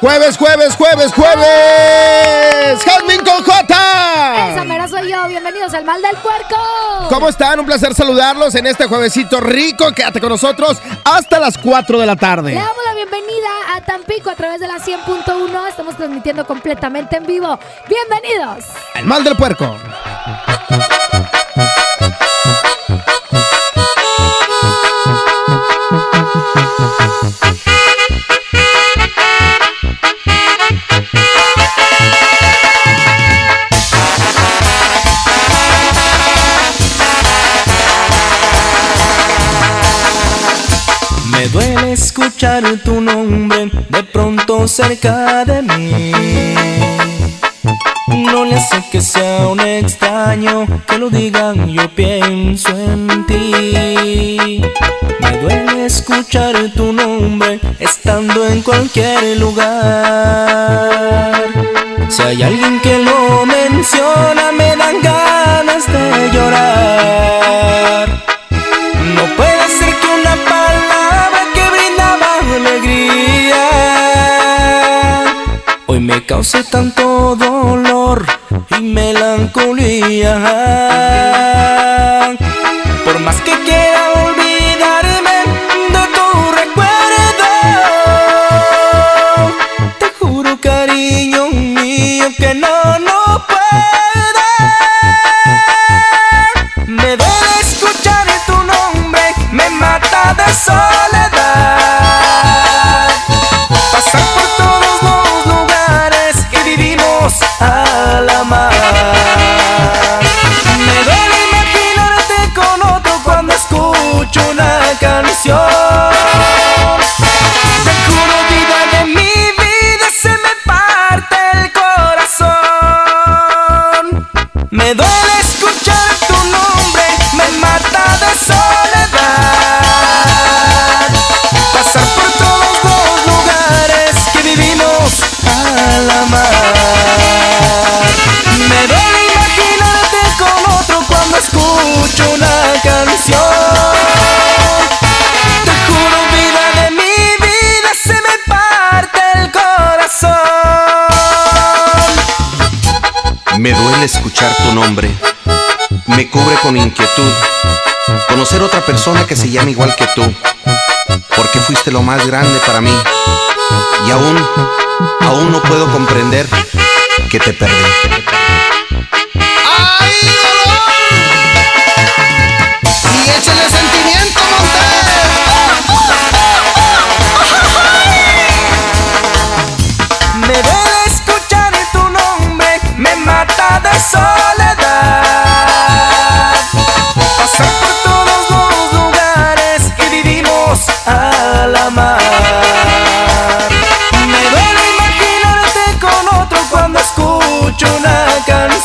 Jueves, jueves, jueves, jueves. Jazmín con J. Esa mera soy yo. Bienvenidos al Mal del Puerco. ¿Cómo están? Un placer saludarlos en este juevesito rico. Quédate con nosotros hasta las 4 de la tarde. Le damos la bienvenida a Tampico a través de la 100.1. Estamos transmitiendo completamente en vivo. Bienvenidos. El mal del puerco. Escuchar tu nombre de pronto cerca de mí. No le hace que sea un extraño que lo digan, yo pienso en ti. Me duele escuchar tu nombre estando en cualquier lugar. Si hay alguien que lo menciona, me dan ganas de llorar. Cause tanto dolor y melancolía. Nombre. Me cubre con inquietud. Conocer otra persona que se llama igual que tú. Porque fuiste lo más grande para mí. Y aún, aún no puedo comprender que te perdí. ¡Ay, dolor! Y échale sentimiento, Me duele escuchar tu nombre, me mata de soledad.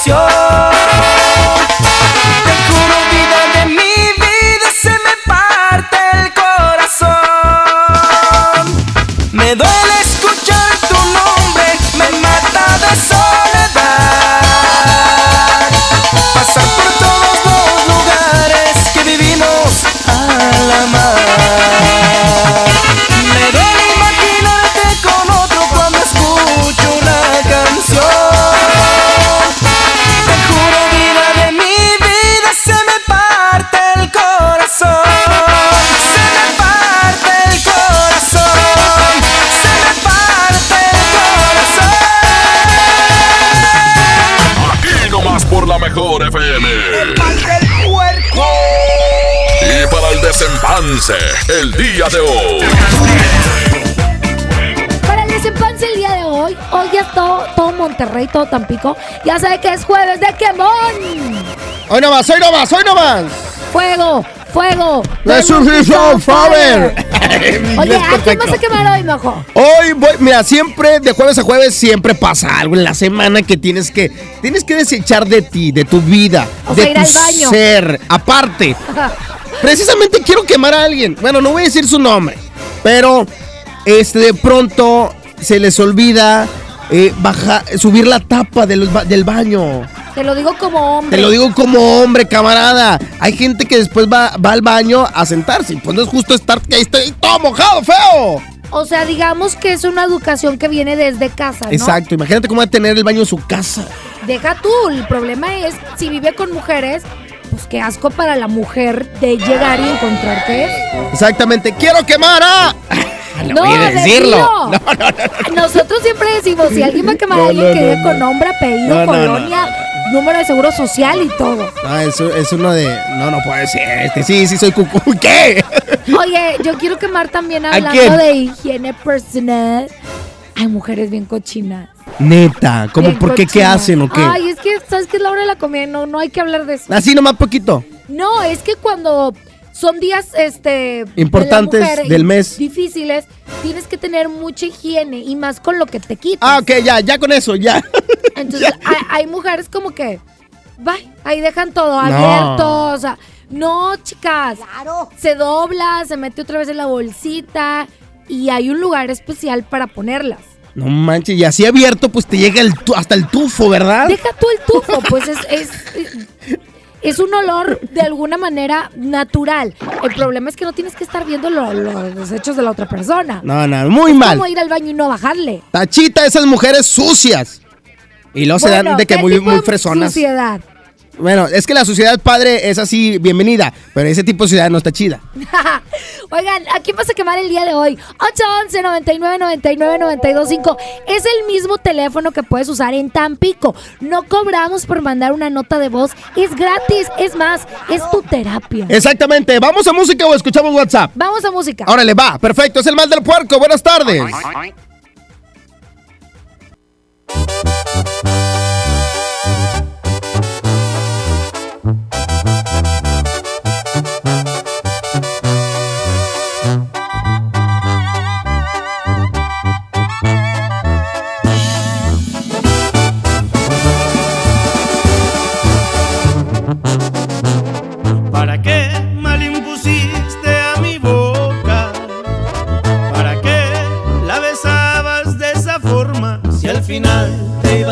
Canción. Monterrey, todo Tampico, ya sabe que es jueves de quemón. Hoy no más, hoy no más, hoy no más. Fuego, fuego. Be on fire. Oye, ¿a quién vas a quemar hoy, mojo? Hoy voy, mira, siempre de jueves a jueves siempre pasa algo en la semana que tienes que tienes que desechar de ti, de tu vida, O de sea, ir tu al baño. ser. Aparte, precisamente quiero quemar a alguien. Bueno, no voy a decir su nombre, pero este de pronto se les olvida eh, bajar, subir la tapa del, del baño. Te lo digo como hombre. Te lo digo como hombre, camarada. Hay gente que después va, va al baño a sentarse. Pues no es justo estar que ahí todo mojado, feo. O sea, digamos que es una educación que viene desde casa, ¿no? Exacto, imagínate cómo va a tener el baño en su casa. Deja tú, el problema es si vive con mujeres, pues qué asco para la mujer de llegar y encontrarte. Exactamente, quiero quemar a. No, voy a decirlo. No, no, no. Nosotros siempre decimos, si alguien va a quemar a No, alguien no, que no, dé no. con nombre, apellido, No, no, no. colonia, número de seguro social y todo. No, es, es uno de. No, no puede ser. Este, sí, sí, soy cucú. ¿Qué? Oye, yo quiero quemar también ¿A hablando de higiene personal. Hay mujeres bien cochinas. Neta, ¿cómo bien por qué? ¿Qué hacen o qué? Ay, es que, ¿sabes qué es la hora de la comida? No, no hay que hablar de eso. Así nomás poquito. No, es que cuando son días este de Importantes mujer del mes. difíciles, tienes que tener mucha higiene y más con lo que te quitas. Ah, ok, ya, ya con eso, ya. Entonces, hay, hay mujeres como que, bye, ahí dejan todo No. abierto, o sea, no, chicas. Se dobla, se mete otra vez en la bolsita y hay un lugar especial para ponerlas. No manches, y así abierto, pues te llega el tu- hasta el tufo, ¿verdad? Deja tú el tufo, pues es, es, es un olor de alguna manera natural. El problema es que no tienes que estar viendo lo- los desechos de la otra persona. No, no, muy Es mal. como ir al baño y no bajarle. Tachita esas mujeres sucias. Y luego se dan de que ¿qué muy, muy fresonas. Suciedad. Bueno, es que la sociedad padre es así, bienvenida, pero ese tipo de sociedad no está chida. Oigan, ¿a quién vas a quemar el día de hoy? 811 99 99 925 Es el mismo teléfono que puedes usar en Tampico. No cobramos por mandar una nota de voz. Es gratis. Es más, es tu terapia. Exactamente, ¿vamos a música o escuchamos WhatsApp? Vamos a música. Órale, va, perfecto, es el mal del puerco, buenas tardes. ¿Para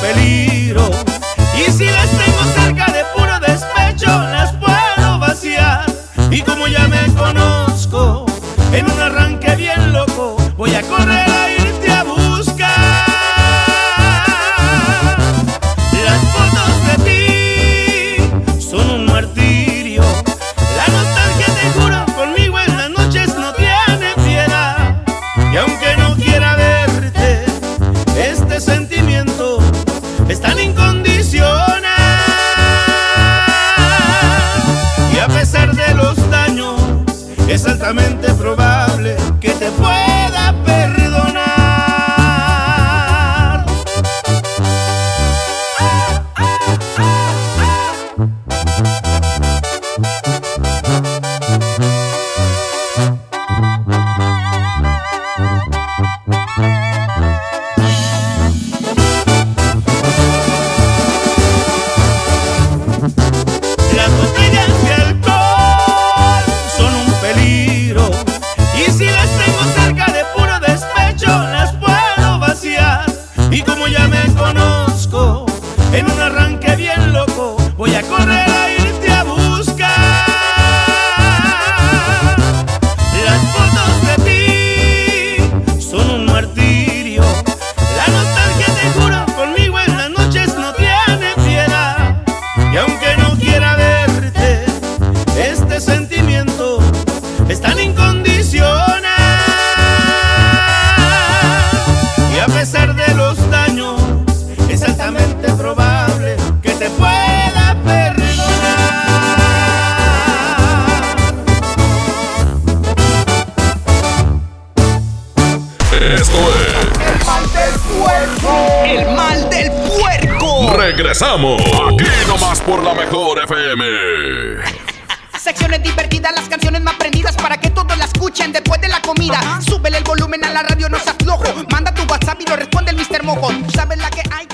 peligro. Y si las Divertidas, las canciones más prendidas para que todos la escuchen después de la comida. Súbele el volumen a la radio, no se aflojo. Manda tu WhatsApp y lo responde el Mr. Mojo. Tú sabes la que hay,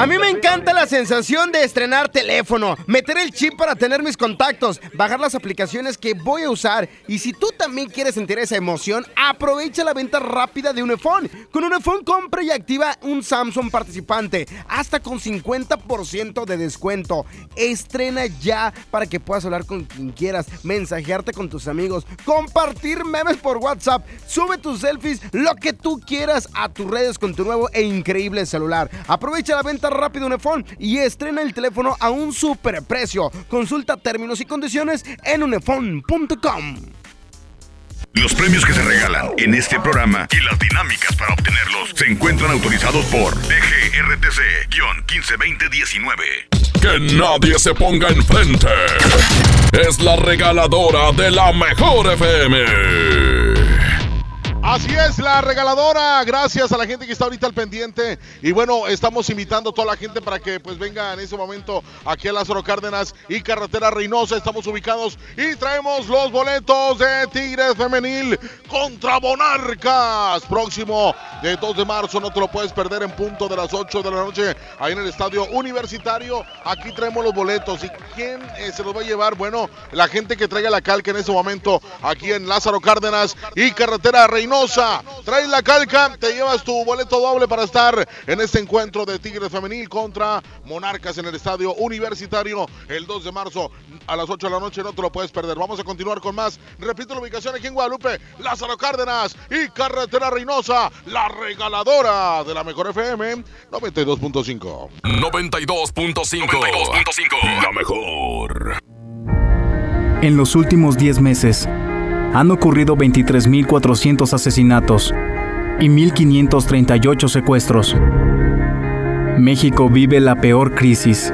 A mí me encanta la sensación de estrenar teléfono, meter el chip para tener mis contactos, bajar las aplicaciones que voy a usar. Y si tú también quieres sentir esa emoción, aprovecha la venta rápida de Unifón. Con Unifón compra y activa un Samsung participante, hasta con 50% de descuento. Estrena ya para que puedas hablar con quien quieras, mensajearte con tus amigos, compartir memes por WhatsApp, sube tus selfies, lo que tú quieras a tus redes con tu nuevo e increíble celular. Aprovecha la venta rápida de Unifón y estrena el teléfono a un super precio. Consulta términos y condiciones en unifón.com. Los premios que se regalan en este programa y las dinámicas para obtenerlos se encuentran autorizados por DGRTC-152019. Que nadie se ponga enfrente. Es la regaladora de la mejor FM. Así es, la regaladora. Gracias a la gente que está ahorita al pendiente. Y bueno, estamos invitando a toda la gente para que pues venga en ese momento aquí a Lázaro Cárdenas y Carretera Reynosa. Estamos ubicados y traemos los boletos de Tigres Femenil contra Monarcas. Próximo de 2 de marzo, no te lo puedes perder en punto de las 8 de la noche ahí en el Estadio Universitario. Aquí traemos los boletos. ¿Y quién eh, se los va a llevar? Bueno, la gente que traiga la calca en ese momento aquí en Lázaro Cárdenas y Carretera Reynosa. Trae la calca, te llevas tu boleto doble para estar en este encuentro de Tigres Femenil contra Monarcas en el Estadio Universitario el 2 de marzo a las 8 de la noche. No te lo puedes perder. Vamos a continuar con más. Repito la ubicación aquí en Guadalupe, Lázaro Cárdenas y Carretera Reynosa, la regaladora de la mejor FM 92.5. 92.5. La mejor. En los últimos 10 meses, han ocurrido 23.400 asesinatos y 1.538 secuestros. México vive la peor crisis.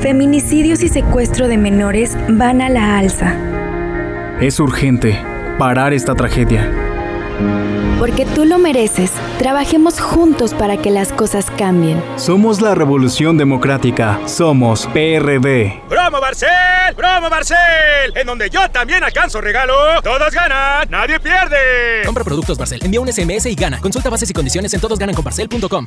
Feminicidios y secuestro de menores van a la alza. Es urgente parar esta tragedia. Porque tú lo mereces. Trabajemos juntos para que las cosas cambien. Somos la Revolución Democrática. Somos PRD. ¡Promo Barcel! ¡Promo Barcel! En donde yo también alcanzo regalo. Todos ganan, nadie pierde. Compra productos Barcel, envía un SMS y gana. Consulta bases y condiciones en todosgananconbarcel.com.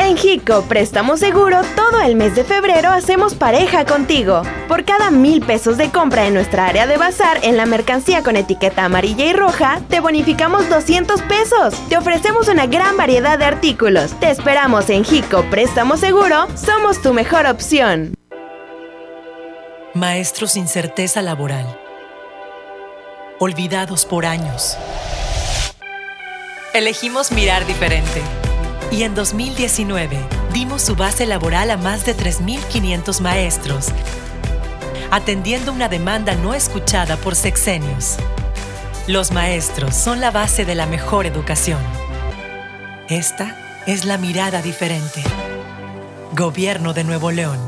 En Hico Préstamo Seguro, todo el mes de febrero hacemos pareja contigo. Por cada mil pesos de compra en nuestra área de bazar en la mercancía con etiqueta amarilla y roja, te bonificamos 200 pesos. Te ofrecemos una gran variedad de artículos. Te esperamos en Hico Préstamo Seguro, somos tu mejor opción. Maestros sin certeza laboral. Olvidados por años. Elegimos mirar diferente. Y en 2019 dimos su base laboral a más de 3.500 maestros, atendiendo una demanda no escuchada por sexenios. Los maestros son la base de la mejor educación. Esta es la mirada diferente. Gobierno de Nuevo León.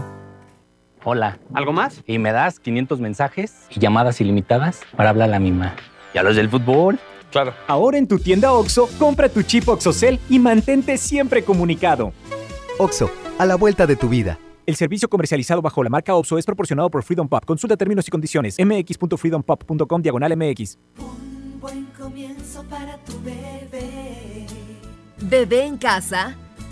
Hola, ¿algo más? Y me das 500 mensajes y llamadas ilimitadas para hablar a la misma. ¿Y a los del fútbol? Claro. Ahora en tu tienda OXO, compra tu chip OXOCEL y mantente siempre comunicado. OXO, a la vuelta de tu vida. El servicio comercializado bajo la marca OXO es proporcionado por Freedom Pop. Consulta términos y condiciones. mx.freedompop.com diagonal mx. Buen comienzo para tu bebé. Bebé en casa.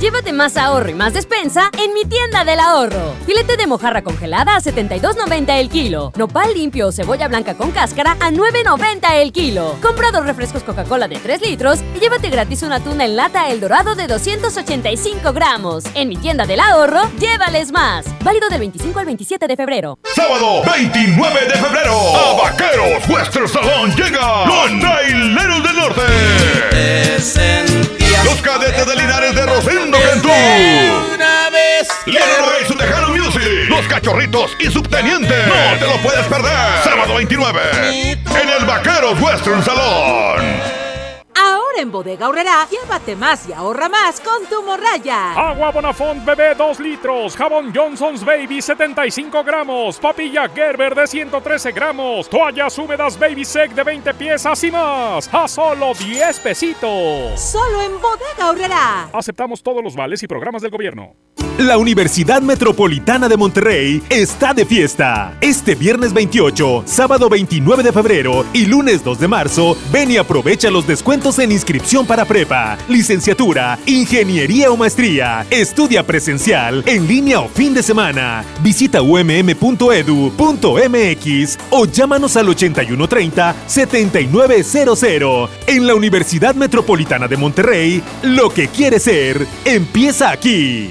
Llévate más ahorro y más despensa en mi tienda del ahorro. Filete de mojarra congelada a 72.90 el kilo. Nopal limpio o cebolla blanca con cáscara a 9.90 el kilo. Compra dos refrescos Coca-Cola de 3 litros y llévate gratis una tuna en lata El Dorado de 285 gramos. En mi tienda del ahorro, llévales más. Válido del 25 al 27 de febrero. Sábado 29 de febrero. A Vaqueros Western Salón llega los Traileros del Norte. Los cadetes de Linares de Rosendo Cantú. Una vez. Leonardo su Tejano Music. Los Cachorritos y Subteniente. No te lo puedes perder. Sábado 29. En el Vaqueros Western Salón. Ahora en Bodega Horrera, llévate más y ahorra más con tu morraya. Agua Bonafont bebé 2 litros, jabón Johnson's Baby 75 gramos, papilla Gerber de 113 gramos, toallas húmedas Baby Sec de 20 piezas y más, a solo 10 pesitos. Solo en Bodega Horrera. Aceptamos todos los vales y programas del gobierno. La Universidad Metropolitana de Monterrey está de fiesta. Este viernes 28, sábado 29 de febrero y lunes 2 de marzo, ven y aprovecha los descuentos en inscripción para prepa, licenciatura, ingeniería o maestría. Estudia presencial, en línea o fin de semana. Visita umm.edu.mx o llámanos al 8130-7900. En la Universidad Metropolitana de Monterrey, lo que quieres ser, empieza aquí.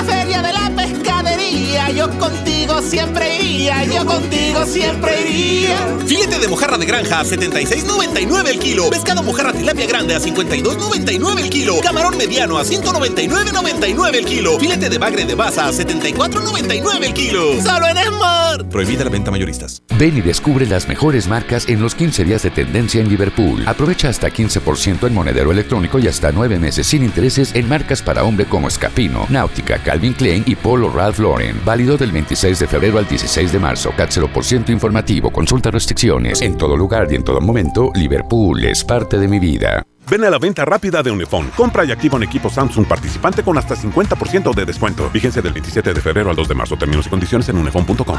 La feria de la pescadería, yo contigo siempre iría, yo contigo siempre iría. Filete de mojarra de granja a 76.99 el kilo. Pescado mojarra tilapia grande a 52.99 el kilo. Camarón mediano a 199.99 el kilo. Filete de bagre de baza a 74.99 el kilo. Solo en Smart. Prohibida la venta mayoristas. Ven y descubre las mejores marcas en los 15 días de tendencia en Liverpool. Aprovecha hasta 15% en monedero electrónico y hasta 9 meses sin intereses en marcas para hombre como Escapino, Náutica, Calvin Klein y Polo Ralph Lauren. Válido del 26 de febrero al 16 de marzo. CAT 0% informativo. Consulta restricciones. En todo lugar y en todo momento, Liverpool es parte de mi vida. Ven a la venta rápida de Unifón. Compra y activa un equipo Samsung participante con hasta 50% de descuento. Vigencia del 27 de febrero al 2 de marzo. Términos y condiciones en unifón.com.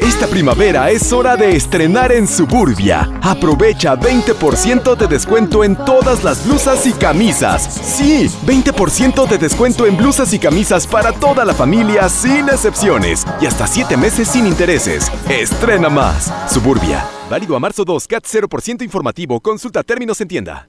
Esta primavera es hora de estrenar en Suburbia. Aprovecha 20% de descuento en todas las blusas y camisas. Sí, 20% de descuento en blusas y camisas para toda la familia sin excepciones. Y hasta 7 meses sin intereses. Estrena más. Suburbia. Válido a marzo 2, CAT 0% informativo. Consulta términos en tienda.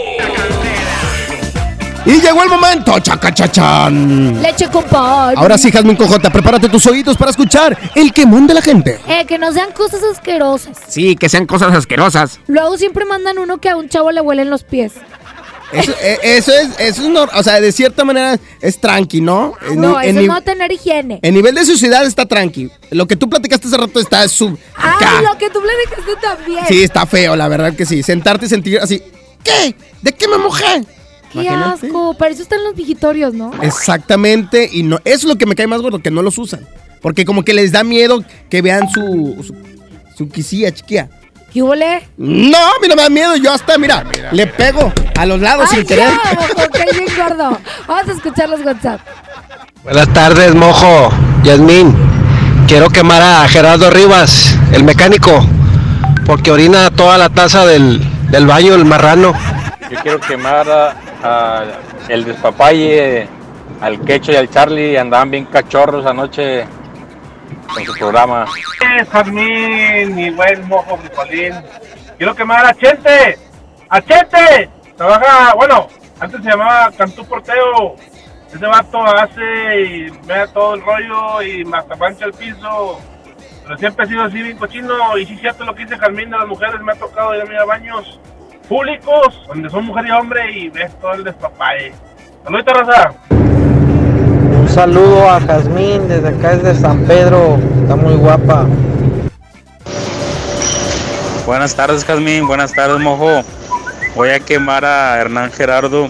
Y llegó el momento, chacachachan. Leche con pan. Ahora sí, Jasmine Cojota, prepárate tus oídos para escuchar el quemón de la gente. Eh, que no sean cosas asquerosas. Sí, que sean cosas asquerosas. Luego siempre mandan uno que a un chavo le huelen los pies. Eso, eh, eso es, eso es, nor- o sea, de cierta manera es tranqui, ¿no? En, No, en eso no tener higiene. en nivel de suciedad está tranqui. Lo que tú platicaste hace rato está sub. Ay, acá. lo que tú le dijiste también. Sí, está feo, la verdad que sí. Sentarte y sentir así. ¿Qué? ¿De qué me mojé? Qué Imagínate. asco. Para eso están los vigitorios, ¿no? Exactamente, y no, eso es lo que me cae más gordo, que no los usan. Porque como que les da miedo que vean su, su, su quisilla chiquilla. ¿Qué huele? No, a mí no me da miedo. Yo hasta, mira, le pego a los lados Ay, sin querer. que bien gordo. Vamos a escuchar los WhatsApp. Buenas tardes, mojo. Yasmín. Quiero quemar a Gerardo Rivas, el mecánico, porque orina toda la taza del, del baño, el marrano. Yo quiero quemar a, a el despapalle, al Quecho y al Charlie. Andaban bien cachorros anoche con su programa. Jazmín, mi buen mojo frijolín. Quiero quemar a Chente. ¡A Chente! Trabaja, bueno, antes se llamaba Cantú Porteo. Ese vato hace y me da todo el rollo y hasta mancha el piso. Pero siempre he sido así bien cochino. Y sí, cierto lo que dice Jazmín de las mujeres. Me ha tocado ir a baños públicos donde son mujer y hombre y ves todo el despapalle. Saludita, raza. Un saludo a Jazmín desde acá desde San Pedro. Está muy guapa. Buenas tardes, Jazmín. Buenas tardes, mojo. Voy a quemar a Hernán Gerardo,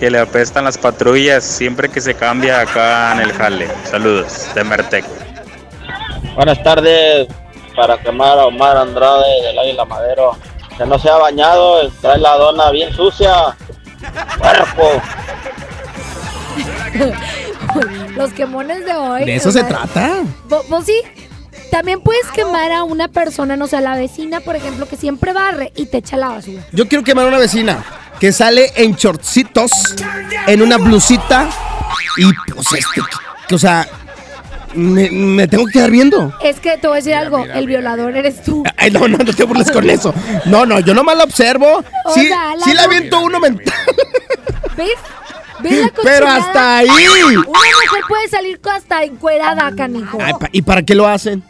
que le apestan las patrullas siempre que se cambia acá en el jale. Saludos, de Mertec. Buenas tardes para quemar a Omar Andrade del Águila Madero. Que no se ha bañado, trae la dona bien sucia. Cuerpo. los quemones de hoy. De eso se trata. vo- Vos sí. También puedes quemar a una persona, no sé, a la vecina, por ejemplo, que siempre barre y te echa la basura. Yo quiero quemar a una vecina que sale en shortcitos, en una blusita y pues este, que- o sea, me, me tengo que quedar viendo. Es que te voy a decir algo, el violador eres tú. Ay, no, no, no te burles con eso. No, no, yo nomás la observo. O Sí, sea, la sí le no- aviento uno mental. ¿Ves? ¿Ves la Pero hasta ahí. Una mujer puede salir con hasta encuerada, canijo. Ay, ¿Y para qué lo hacen?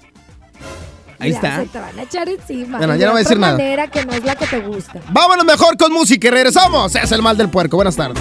Ahí Ya, está. Se te van a echar encima. Bueno, y ya no de voy a decir nada. manera que no es la que te gusta. Vámonos mejor con música y regresamos. Es el mal del puerco. Buenas tardes.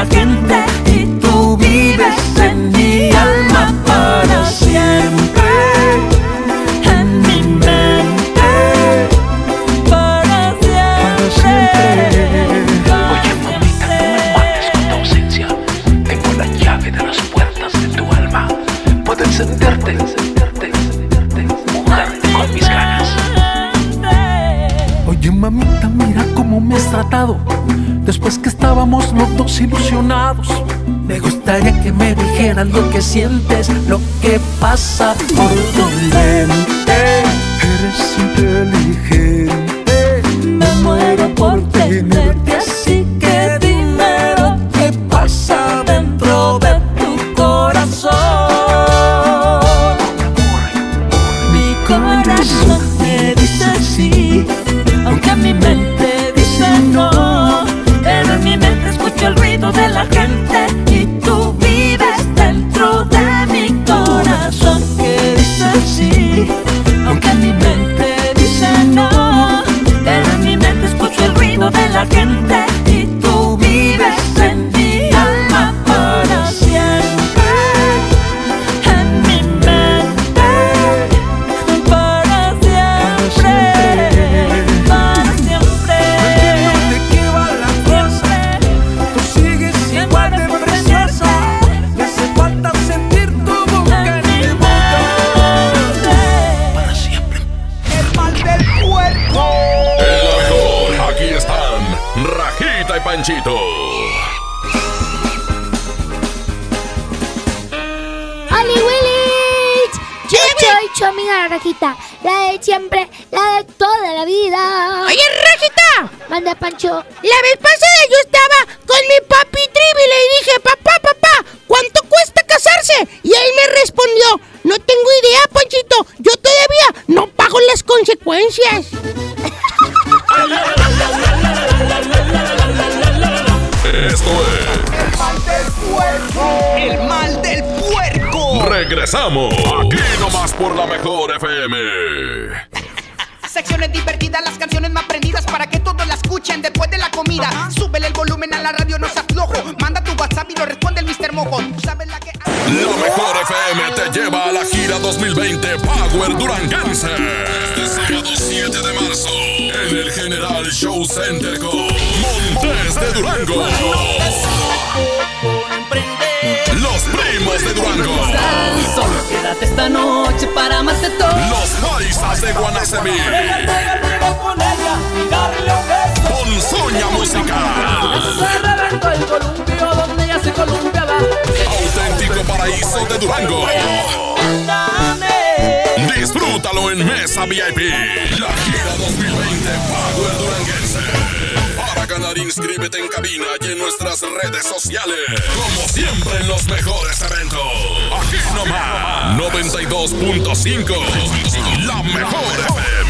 akin Después que estábamos los dos ilusionados. Me gustaría que me dijeras lo que sientes, lo que pasa por tu mente. Eres inteligente. La vez pasada yo estaba con mi papi Trivi y le dije, papá, papá, ¿cuánto cuesta casarse? Y él me respondió, no tengo idea, Panchito. Yo todavía no pago las consecuencias. Esto es El mal del puerco. El mal del puerco. Regresamos. Quédate esta noche para amarte todo. Los paisas de Guanacemí. con ella y darle un beso. Ponzoña musical. Se reventó el columpio donde ella se columpiaba. Auténtico paraíso de Durango. Disfrútalo en Mesa VIP. La gira 2020 Power Duranguense. Para ganar, inscríbete en cabina y en nuestras redes sociales. Como siempre en los mejores eventos. Aquí nomás. 92.5. La mejor FM.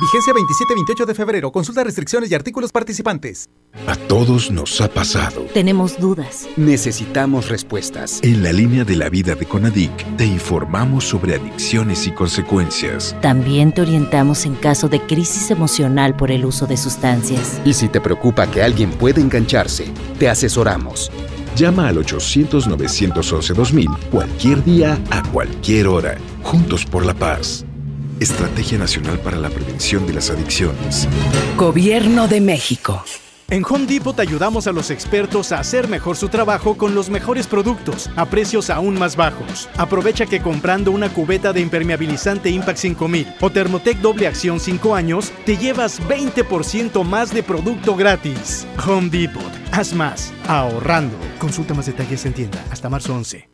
Vigencia 27-28 de febrero. Consulta restricciones y artículos participantes. A todos nos ha pasado. Tenemos dudas. Necesitamos respuestas. En la línea de la vida de Conadic te informamos sobre adicciones y consecuencias. También te orientamos en caso de crisis emocional por el uso de sustancias. Y si te preocupa que alguien pueda engancharse, te asesoramos. Llama al 800-911-2000 cualquier día, a cualquier hora. Juntos por la paz. Estrategia Nacional para la Prevención de las Adicciones. Gobierno de México. En Home Depot ayudamos a los expertos a hacer mejor su trabajo con los mejores productos a precios aún más bajos. Aprovecha que comprando una cubeta de impermeabilizante Impact 5000 o Thermotec doble acción 5 años, te llevas 20% más de producto gratis. Home Depot. Haz más ahorrando. Consulta más detalles en tienda hasta marzo 11.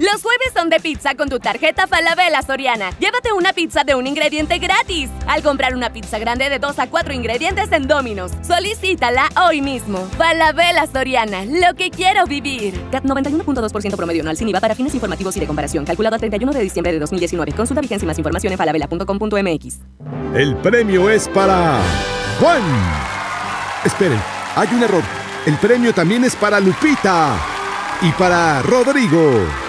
Los jueves son de pizza con tu tarjeta Falabella Soriana. Llévate una pizza de un ingrediente gratis al comprar una pizza grande de 2 a 4 ingredientes en Domino's. Solicítala hoy mismo. Falabella Soriana, lo que quiero vivir. CAT 91.2% promedio anual sin IVA para fines informativos y de comparación. Calculado a 31 de diciembre de 2019. Consulta vigencia y más información en falabella.com.mx. El premio es para Juan. Esperen, hay un error. El premio también es para Lupita y para Rodrigo.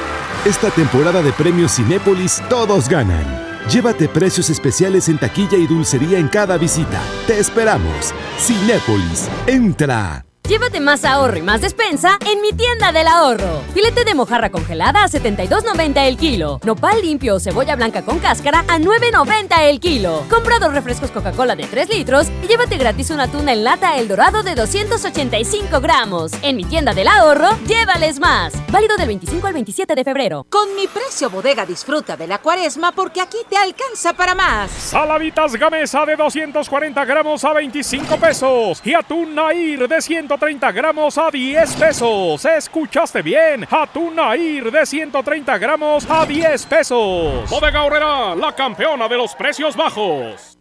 Esta temporada de premios Cinépolis todos ganan. Llévate precios especiales en taquilla y dulcería en cada visita. Te esperamos. Cinépolis, entra. Llévate más ahorro y más despensa en mi tienda del ahorro. Filete de mojarra congelada a 72.90 el kilo. Nopal limpio o cebolla blanca con cáscara a 9.90 el kilo. Compra dos refrescos Coca-Cola de 3 litros y llévate gratis una tuna en lata El Dorado de 285 gramos. En mi tienda del ahorro, llévales más. Válido del 25 al 27 de febrero. Con mi precio bodega disfruta de la cuaresma porque aquí te alcanza para más. Saladitas Gamesa de 240 gramos a 25 pesos y atún Nair de 130 gramos a 10 pesos. ¿Escuchaste bien? Atún Nair de 130 gramos a 10 pesos. Bodega Horrera, la campeona de los precios bajos.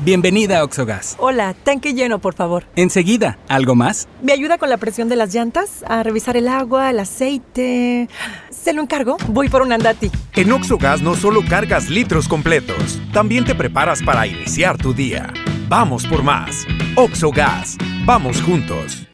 Bienvenida a Oxogas. Hola, tanque lleno, por favor. Enseguida, ¿algo más? ¿Me ayuda con la presión de las llantas? A revisar el agua, el aceite. ¿Se lo encargo? Voy por un andati. En Oxogas no solo cargas litros completos, también te preparas para iniciar tu día. Vamos por más. Oxogas. Vamos juntos.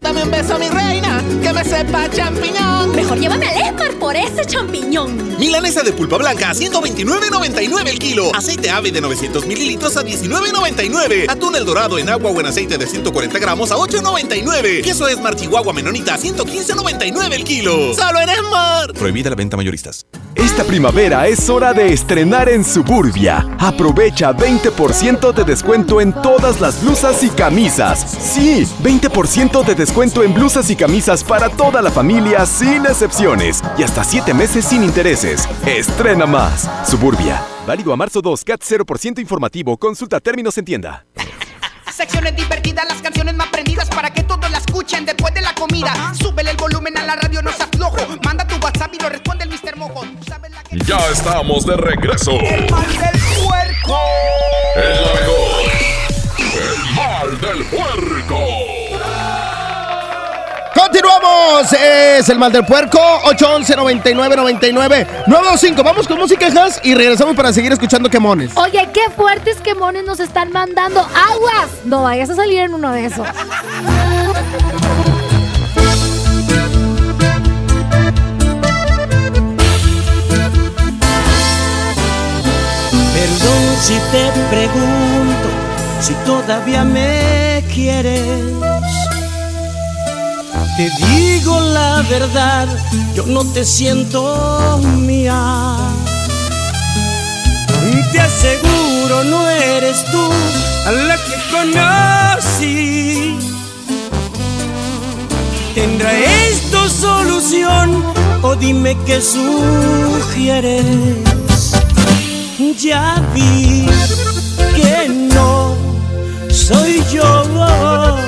Dame un beso, mi reina, que me sepa champiñón. Mejor llévame al Esmar por ese champiñón. Milanesa de pulpa blanca a 129.99 el kilo. Aceite ave de 900 mililitros a 19.99. Atún el dorado en agua o en aceite de 140 gramos a 8.99. Queso Esmar Chihuahua Menonita a 115.99 el kilo. ¡Solo en Esmar! Prohibida la venta mayoristas. Esta primavera es hora de estrenar en Suburbia. Aprovecha 20% de descuento en todas las blusas y camisas. Sí, 20% de descuento en blusas y camisas para toda la familia sin excepciones. Y hasta 7 meses sin intereses. Estrena más. Suburbia. Válido a marzo 2, CAT 0% informativo. Consulta términos en tienda. Secciones divertidas, las canciones más prendidas para que todos la escuchen después de la comida. Súbele el volumen a la radio, no se aflojo. Manda tu WhatsApp y lo responde el Mr. Mojo. Ya estamos de regreso. El mal del puerco. El. El mal del puerco. Continuamos, es el mal del puerco, 811 99 99 925. Vamos con música, Has, y regresamos para seguir escuchando quemones. Oye, qué fuertes quemones nos están mandando. ¡Aguas! No vayas a salir en uno de esos. Perdón si te pregunto si todavía me quieres. Te digo la verdad, yo no te siento mía. Te aseguro no eres tú a la que conocí. ¿Tendrá esto solución o dime qué sugieres? Ya vi que no soy yo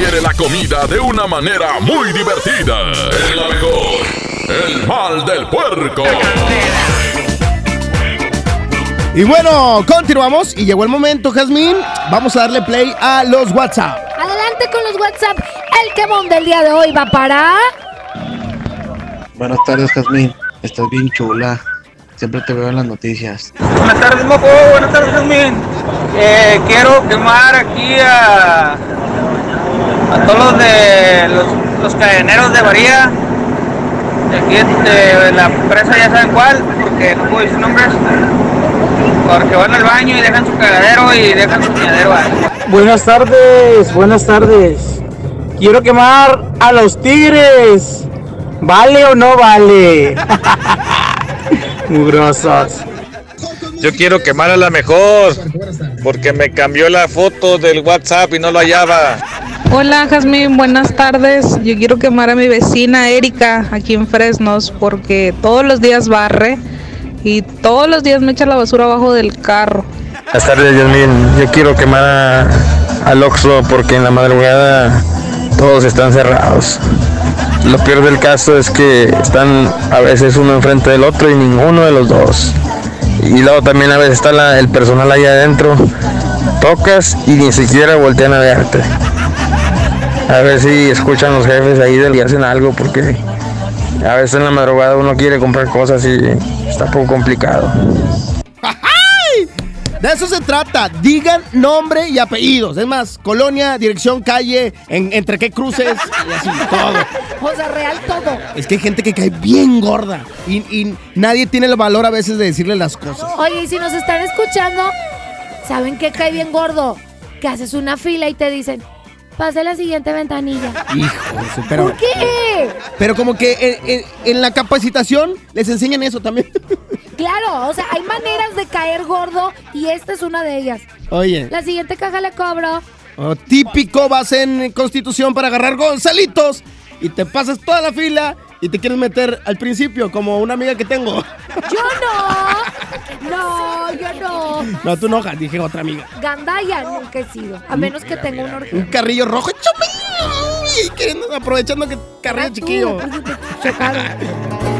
Digiere la comida de una manera muy divertida. Es la mejor. El mal del puerco. Y bueno, continuamos y llegó el momento, Jazmín. Vamos a darle play a los WhatsApp. Adelante con los WhatsApp. El quemón del día de hoy va para. Buenas tardes, Jazmín. Estás bien chula. Siempre te veo en las noticias. Buenas tardes, Mojo. Buenas tardes, Jasmine. Eh, quiero quemar aquí a, a todos los de los, los cadeneros de Varía. De aquí de la empresa, ya saben cuál, porque no puedo decir nombres. Porque van al baño y dejan su cagadero y dejan su piñadero ahí. Buenas tardes, buenas tardes. Quiero quemar a los tigres. ¿Vale o no vale? Mugrosos. Yo quiero quemar a la mejor, porque me cambió la foto del WhatsApp y no lo hallaba. Hola Jazmín, buenas tardes. Yo quiero quemar a mi vecina Erika aquí en Fresnos porque todos los días barre y todos los días me echa la basura abajo del carro. Buenas tardes, Yasmin. Yo quiero quemar a, al Oxxo porque en la madrugada todos están cerrados. Lo peor del caso es que están a veces uno enfrente del otro y ninguno de los dos. Y luego también a veces está el personal ahí adentro. Tocas y ni siquiera voltean a verte. A ver si escuchan los jefes ahí del y hacen algo porque a veces en la madrugada uno quiere comprar cosas y está un poco complicado. ¡Ay! De eso se trata. Digan nombre y apellidos. Es más, colonia, dirección, calle, en- entre qué cruces y así, todo. O sea, real todo. Es que hay gente que cae bien gorda y, y nadie tiene el valor a veces de decirle las cosas. Oye, y si nos están escuchando, ¿saben qué cae bien gordo? Que haces una fila y te dicen, pase la siguiente ventanilla. Hijo pero, ¿Por qué? pero como que en, en- en la capacitación les enseñan eso también. Claro, o sea, hay maneras de caer gordo y esta es una de ellas. Oye, La siguiente caja le cobro. oh, típico vas en Constitución para agarrar Gonzalitos y te pasas toda la fila y te quieres meter al principio como una amiga que tengo. Yo no. No, yo no. No, tú no, dije otra amiga. Gandaya nunca he sido. A menos que tenga un Un orgullo. carrillo rojo, queriendo- aprovechando que carrillo chiquillo.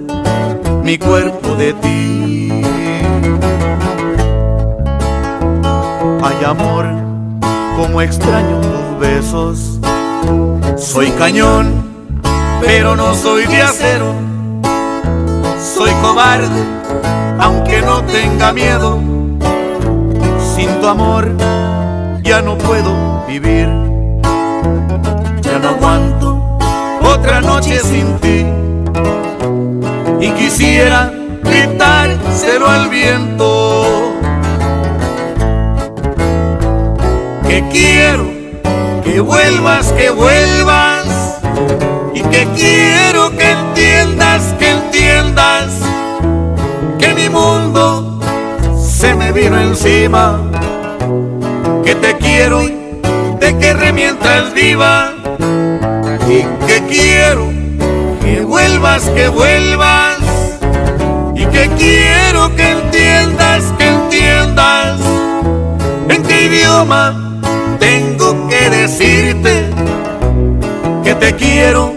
mi cuerpo de ti. Ay amor, como extraño tus besos. Soy cañón, pero no soy de acero. Soy cobarde, aunque no tenga miedo. Sin tu amor ya no puedo vivir. Ya no aguanto otra noche sin ti y quisiera gritárselo al viento. Que quiero que vuelvas, que vuelvas y que quiero que entiendas, que entiendas que mi mundo se me vino encima. Que te quiero y te querré mientras viva y que quiero que vuelvas, que vuelvas que quiero que entiendas, que entiendas en qué idioma tengo que decirte que te quiero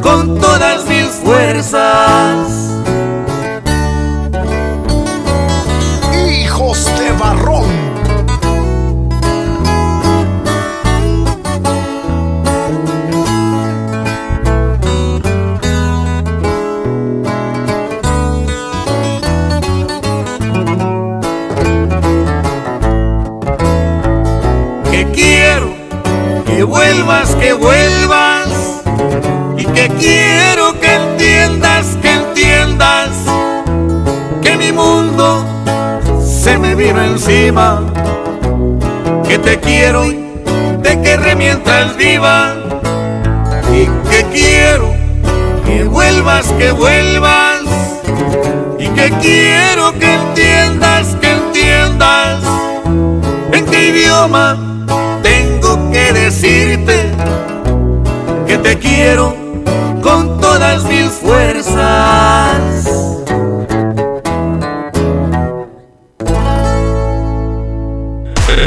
con todas mis fuerzas. Viva y que quiero que vuelvas, que vuelvas y que quiero que entiendas, que entiendas en qué idioma tengo que decirte que te quiero con todas mis fuerzas.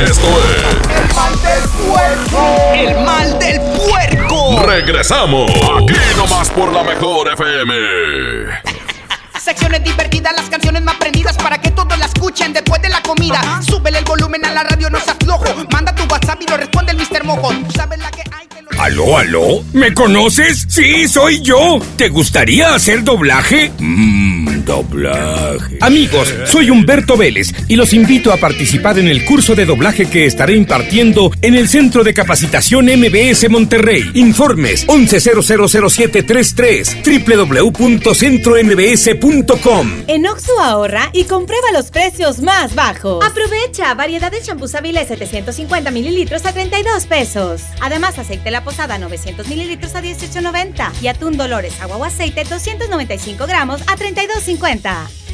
Esto es El mal del puerco. El mal. Regresamos. Aquí nomás por la mejor FM. Secciones divertidas, las canciones más prendidas para que todos la escuchen después de la comida. Súbele el volumen a la radio, no se aflojo. Manda tu WhatsApp y lo responde el Mr. Mojo. Tú sabes la que hay. ¿Aló, aló? ¿Me conoces? Sí, soy yo. ¿Te gustaría hacer doblaje? Mmm, doblaje. Amigos, soy Humberto Vélez y los invito a participar en el curso de doblaje que estaré impartiendo en el Centro de Capacitación MBS Monterrey. Informes 11000733 www.centrombs.com. En Oxo ahorra y comprueba los precios más bajos. Aprovecha variedad de champús Avilés 750 mililitros a 32 pesos. Además, aceite La Posada 900 mililitros a 18.90 y atún Dolores agua o aceite 295 gramos a 32.50.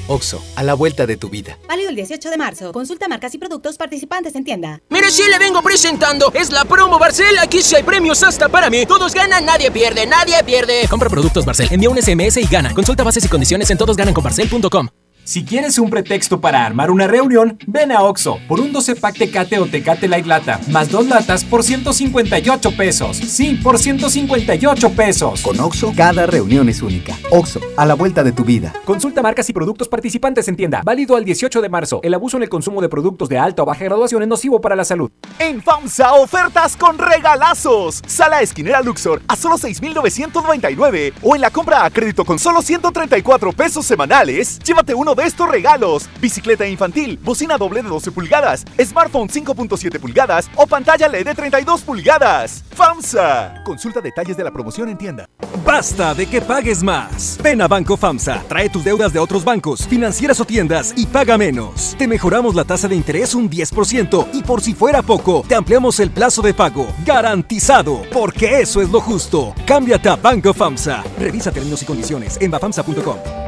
Oxo, a la vuelta de tu vida. Válido el 18 de marzo. Consulta marcas y productos participantes en tienda. Mire, sí le vengo presentando. Es la promo Barcel. Aquí sí hay premios hasta para mí. Todos ganan, nadie pierde, nadie pierde. Compra productos Barcel, envía un SMS y gana. Consulta bases y condiciones en todosgananconbarcel.com. Si quieres un pretexto para armar una reunión, ven a Oxo por un 12 pack Tecate o Tecate Light Lata, más dos latas por 158 pesos. Sí, por 158 pesos. Con Oxo, cada reunión es única. Oxo, a la vuelta de tu vida. Consulta marcas y productos participantes en tienda. Válido al 18 de marzo. El abuso en el consumo de productos de alta o baja graduación es nocivo para la salud. En FAMSA, ofertas con regalazos. Sala esquinera Luxor a solo 6,999. O en la compra a crédito con solo 134 pesos semanales, llévate uno de estos regalos. Bicicleta infantil, bocina doble de 12 pulgadas, smartphone 5.7 pulgadas o pantalla LED de 32 pulgadas. FAMSA. Consulta detalles de la promoción en tienda. Basta de que pagues más. Ven a Banco FAMSA, trae tus deudas de otros bancos, financieras o tiendas y paga menos. Te mejoramos la tasa de interés un 10% y por si fuera poco, te ampliamos el plazo de pago. Garantizado, porque eso es lo justo. Cámbiate a Banco FAMSA. Revisa términos y condiciones en bafamsa.com.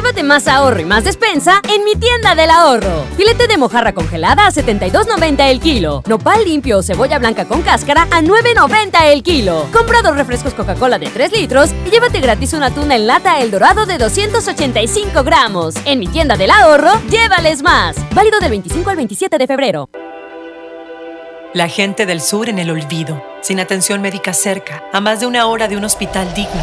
Llévate más ahorro y más despensa en mi tienda del ahorro. Filete de mojarra congelada a 72.90 el kilo. Nopal limpio o cebolla blanca con cáscara a 9.90 el kilo. Compra dos refrescos Coca-Cola de 3 litros y llévate gratis una tuna en lata El Dorado de 285 gramos. En mi tienda del ahorro, llévales más. Válido del 25 al 27 de febrero. La gente del sur en el olvido, sin atención médica cerca, a más de una hora de un hospital digno.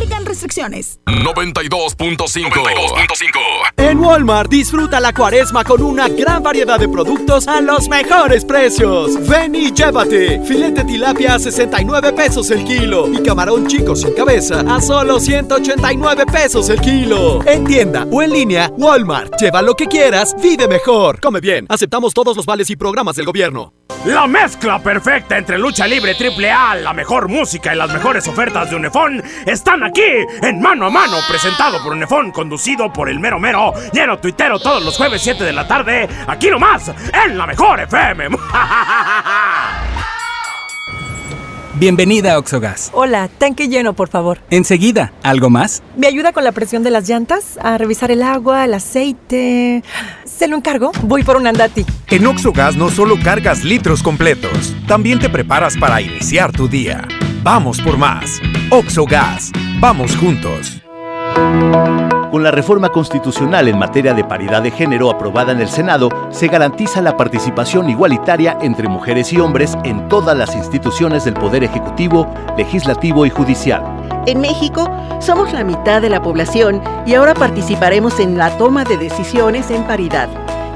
Aplican restricciones. 92.5. En Walmart disfruta la cuaresma con una gran variedad de productos a los mejores precios. Ven y llévate. Filete tilapia a 69 pesos el kilo y camarón chico sin cabeza a solo 189 pesos el kilo. En tienda o en línea, Walmart. Lleva lo que quieras, vive mejor. Come bien. Aceptamos todos los vales y programas del gobierno. La mezcla perfecta entre lucha libre triple A, la mejor música y las mejores ofertas de Unefón están aquí en Mano a Mano, presentado por Unefón, conducido por el mero mero, lleno tuitero todos los jueves 7 de la tarde, aquí nomás, en la mejor FM. Bienvenida a Oxogas. Hola, tanque lleno, por favor. Enseguida, ¿algo más? ¿Me ayuda con la presión de las llantas? A revisar el agua, el aceite. ¿Se lo encargo? Voy por un andati. En Oxogas no solo cargas litros completos, también te preparas para iniciar tu día. Vamos por más. Oxogas, vamos juntos. Con la reforma constitucional en materia de paridad de género aprobada en el Senado, se garantiza la participación igualitaria entre mujeres y hombres en todas las instituciones del Poder Ejecutivo, Legislativo y Judicial. En México somos la mitad de la población y ahora participaremos en la toma de decisiones en paridad.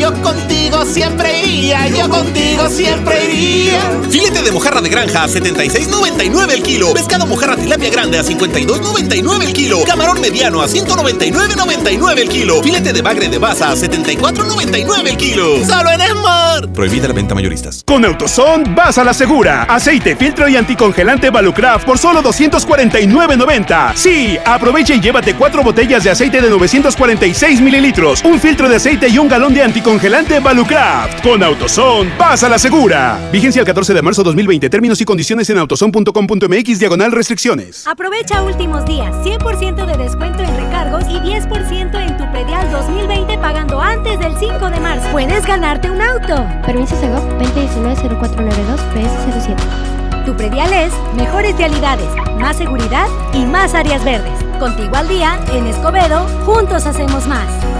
Yo contigo siempre iría, yo contigo siempre iría. Filete de mojarra de granja a 76.99 el kilo. Pescado mojarra tilapia grande a 52.99 el kilo. Camarón mediano a 199.99 el kilo. Filete de bagre de baza a 74.99 el kilo. Solo en Smart. Prohibida la venta mayoristas. Con Autoson vas a la segura. Aceite, filtro y anticongelante Valucraft por solo 249.90. Sí, aprovecha y llévate cuatro botellas de aceite de 946 mililitros, un filtro de aceite y un galón de anticongelante Valucraft. Con Autoson vas a la segura. Vigencia el 14 de marzo 2020. Términos y condiciones en autoson.com.mx diagonal restricciones. Aprovecha últimos días. 100% de descuento en recargos y 10% en tu predial 2020 pagando antes del 5 de marzo. Puedes ganarte un auto. Permiso Segov 2019-0492 PS07. Tu predial es mejores realidades, más seguridad y más áreas verdes. Contigo al día, en Escobedo, juntos hacemos más.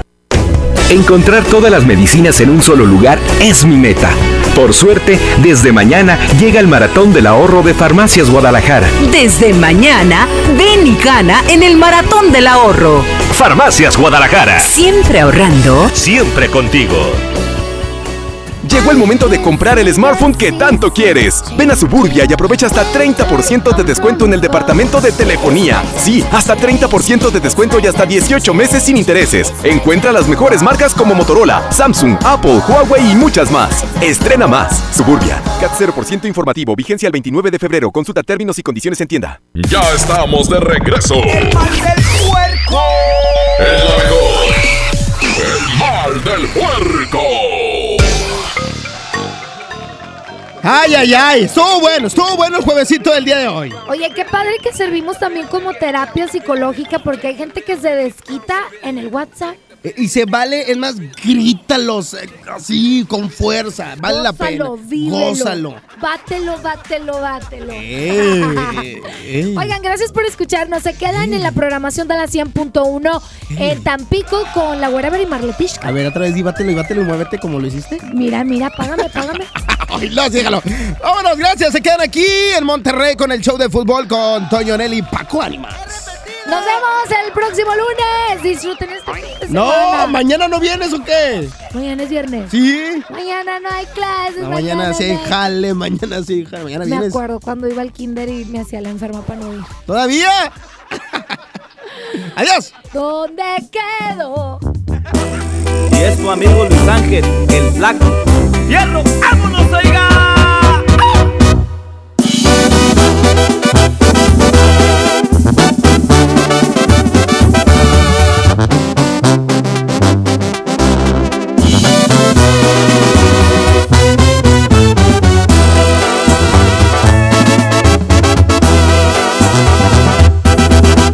Encontrar todas las medicinas en un solo lugar es mi meta. Por suerte, desde mañana llega el Maratón del Ahorro de Farmacias Guadalajara. Desde mañana, ven y gana en el Maratón del Ahorro. Farmacias Guadalajara. Siempre ahorrando. Siempre contigo. Llegó el momento de comprar el smartphone que tanto quieres. Ven a Suburbia y aprovecha hasta 30% de descuento en el departamento de telefonía. Sí, hasta 30% de descuento y hasta 18 meses sin intereses. Encuentra las mejores marcas como Motorola, Samsung, Apple, Huawei y muchas más. Estrena más. Suburbia. CAT 0% informativo. Vigencia el 29 de febrero. Consulta términos y condiciones en tienda. Ya estamos de regreso. El mal del puerco. El la mejor. El mal del puerco. Ay, ay, ay. Estuvo bueno, estuvo bueno el juevesito del día de hoy. Oye, qué padre que servimos también como terapia psicológica porque hay gente que se desquita en el WhatsApp. Y se vale, es más, grítalos eh, así, con fuerza. Vale la pena. Gózalo, vívelo. Gózalo. Bátelo, bátelo, bátelo. Eh, eh. Oigan, gracias por escucharnos. Se quedan en la programación de la 100.1 en Tampico con la Wherever y Marletishka. A ver, otra vez, di, bátelo y bátelo y muévete como lo hiciste. Mira, mira, págame, págame. Ay, no, sígalo. Vámonos, gracias. Se quedan aquí en Monterrey con el show de fútbol con Toño Nelly y Paco Animas. Nos vemos el próximo lunes. Disfruten este fin No, semana. mañana no vienes o qué? Mañana es viernes. Sí. Mañana no hay clases. No, mañana sí hay jale, mañana sí hay jale. Mañana Me vienes. acuerdo cuando iba al kinder y me hacía la enferma para no ir. ¿Todavía? Adiós. ¿Dónde quedó? Y es tu amigo Luis Ángel, el flaco. ¡Fierro! ¡Vámonos, oiga!